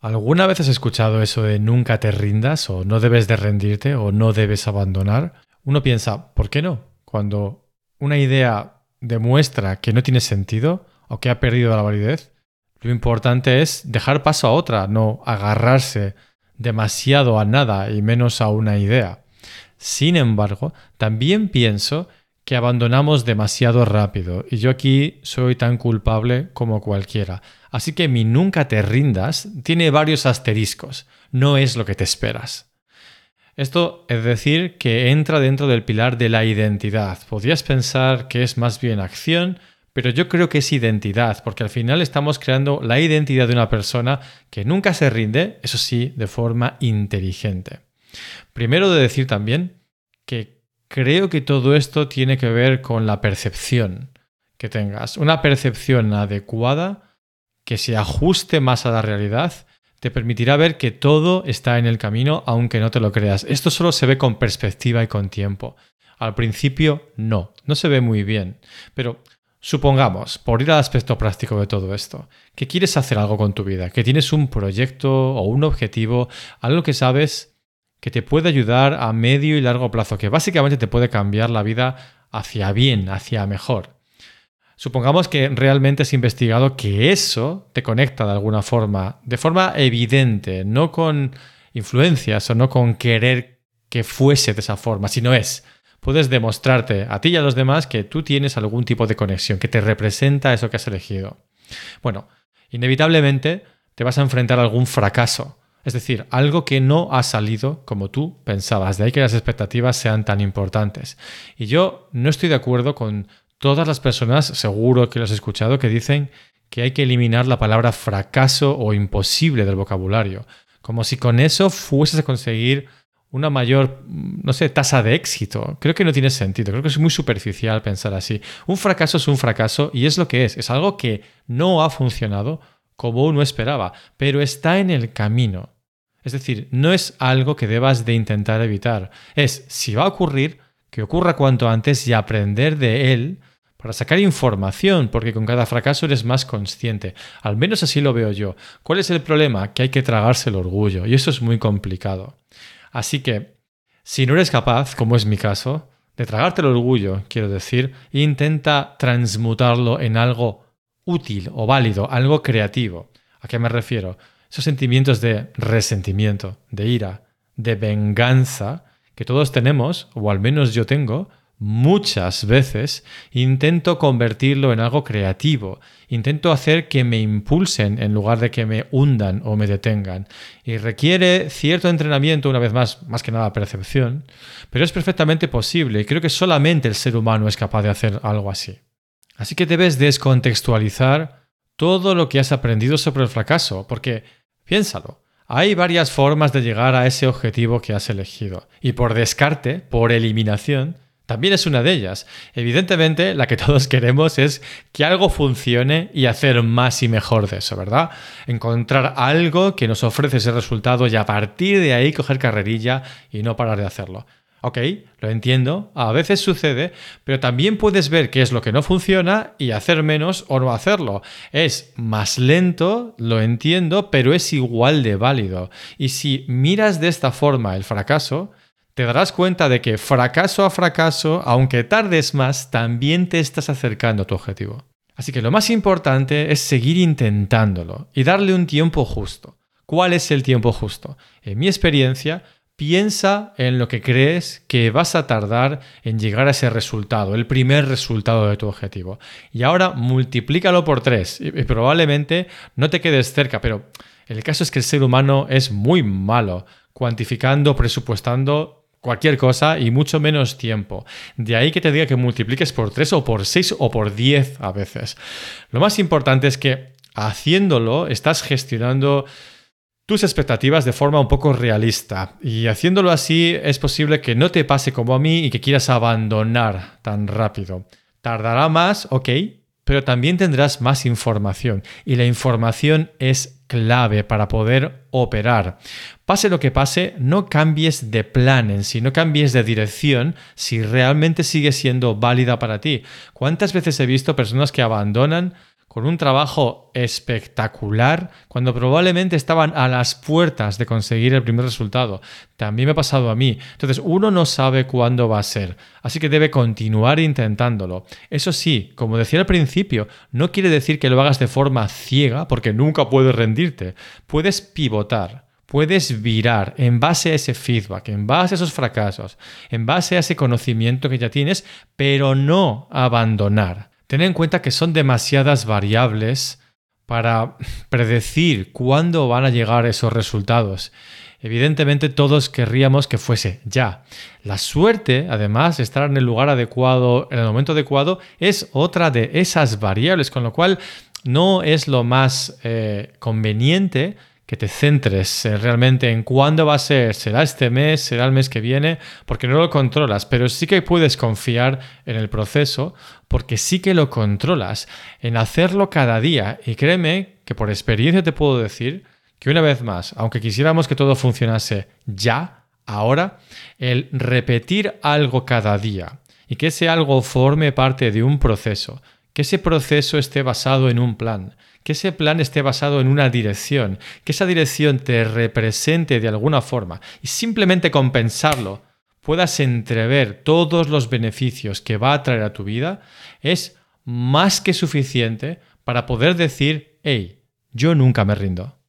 ¿Alguna vez has escuchado eso de nunca te rindas o no debes de rendirte o no debes abandonar? Uno piensa, ¿por qué no? Cuando una idea demuestra que no tiene sentido o que ha perdido la validez, lo importante es dejar paso a otra, no agarrarse demasiado a nada y menos a una idea. Sin embargo, también pienso que abandonamos demasiado rápido y yo aquí soy tan culpable como cualquiera. Así que mi nunca te rindas tiene varios asteriscos, no es lo que te esperas. Esto es decir que entra dentro del pilar de la identidad. Podrías pensar que es más bien acción, pero yo creo que es identidad, porque al final estamos creando la identidad de una persona que nunca se rinde, eso sí, de forma inteligente. Primero de decir también que creo que todo esto tiene que ver con la percepción que tengas. Una percepción adecuada que se ajuste más a la realidad te permitirá ver que todo está en el camino aunque no te lo creas. Esto solo se ve con perspectiva y con tiempo. Al principio no, no se ve muy bien. Pero supongamos, por ir al aspecto práctico de todo esto, que quieres hacer algo con tu vida, que tienes un proyecto o un objetivo, algo que sabes que te puede ayudar a medio y largo plazo, que básicamente te puede cambiar la vida hacia bien, hacia mejor. Supongamos que realmente has investigado que eso te conecta de alguna forma, de forma evidente, no con influencias o no con querer que fuese de esa forma, sino es, puedes demostrarte a ti y a los demás que tú tienes algún tipo de conexión, que te representa eso que has elegido. Bueno, inevitablemente te vas a enfrentar a algún fracaso, es decir, algo que no ha salido como tú pensabas, de ahí que las expectativas sean tan importantes. Y yo no estoy de acuerdo con Todas las personas, seguro que lo has escuchado, que dicen que hay que eliminar la palabra fracaso o imposible del vocabulario, como si con eso fueses a conseguir una mayor, no sé, tasa de éxito. Creo que no tiene sentido, creo que es muy superficial pensar así. Un fracaso es un fracaso y es lo que es, es algo que no ha funcionado como uno esperaba, pero está en el camino. Es decir, no es algo que debas de intentar evitar, es si va a ocurrir, que ocurra cuanto antes y aprender de él para sacar información, porque con cada fracaso eres más consciente. Al menos así lo veo yo. ¿Cuál es el problema? Que hay que tragarse el orgullo, y eso es muy complicado. Así que, si no eres capaz, como es mi caso, de tragarte el orgullo, quiero decir, intenta transmutarlo en algo útil o válido, algo creativo. ¿A qué me refiero? Esos sentimientos de resentimiento, de ira, de venganza, que todos tenemos, o al menos yo tengo, muchas veces intento convertirlo en algo creativo, intento hacer que me impulsen en lugar de que me hundan o me detengan. Y requiere cierto entrenamiento, una vez más, más que nada percepción, pero es perfectamente posible y creo que solamente el ser humano es capaz de hacer algo así. Así que debes descontextualizar todo lo que has aprendido sobre el fracaso, porque piénsalo. Hay varias formas de llegar a ese objetivo que has elegido. Y por descarte, por eliminación, también es una de ellas. Evidentemente, la que todos queremos es que algo funcione y hacer más y mejor de eso, ¿verdad? Encontrar algo que nos ofrece ese resultado y a partir de ahí coger carrerilla y no parar de hacerlo. Ok, lo entiendo, a veces sucede, pero también puedes ver qué es lo que no funciona y hacer menos o no hacerlo. Es más lento, lo entiendo, pero es igual de válido. Y si miras de esta forma el fracaso, te darás cuenta de que fracaso a fracaso, aunque tardes más, también te estás acercando a tu objetivo. Así que lo más importante es seguir intentándolo y darle un tiempo justo. ¿Cuál es el tiempo justo? En mi experiencia, piensa en lo que crees que vas a tardar en llegar a ese resultado, el primer resultado de tu objetivo. Y ahora multiplícalo por tres y probablemente no te quedes cerca, pero el caso es que el ser humano es muy malo cuantificando, presupuestando cualquier cosa y mucho menos tiempo. De ahí que te diga que multipliques por 3 o por 6 o por 10 a veces. Lo más importante es que haciéndolo estás gestionando tus expectativas de forma un poco realista. Y haciéndolo así es posible que no te pase como a mí y que quieras abandonar tan rápido. Tardará más, ok, pero también tendrás más información. Y la información es clave para poder operar. Pase lo que pase, no cambies de plan en sí, no cambies de dirección si realmente sigue siendo válida para ti. ¿Cuántas veces he visto personas que abandonan con un trabajo espectacular cuando probablemente estaban a las puertas de conseguir el primer resultado. También me ha pasado a mí. Entonces, uno no sabe cuándo va a ser, así que debe continuar intentándolo. Eso sí, como decía al principio, no quiere decir que lo hagas de forma ciega porque nunca puedes rendirte. Puedes pivotar puedes virar en base a ese feedback, en base a esos fracasos, en base a ese conocimiento que ya tienes, pero no abandonar. Ten en cuenta que son demasiadas variables para predecir cuándo van a llegar esos resultados. Evidentemente todos querríamos que fuese ya. La suerte, además, estar en el lugar adecuado, en el momento adecuado, es otra de esas variables, con lo cual no es lo más eh, conveniente que te centres eh, realmente en cuándo va a ser, será este mes, será el mes que viene, porque no lo controlas, pero sí que puedes confiar en el proceso, porque sí que lo controlas, en hacerlo cada día. Y créeme que por experiencia te puedo decir que una vez más, aunque quisiéramos que todo funcionase ya, ahora, el repetir algo cada día y que ese algo forme parte de un proceso, que ese proceso esté basado en un plan, que ese plan esté basado en una dirección, que esa dirección te represente de alguna forma. Y simplemente compensarlo, puedas entrever todos los beneficios que va a traer a tu vida, es más que suficiente para poder decir, hey, yo nunca me rindo.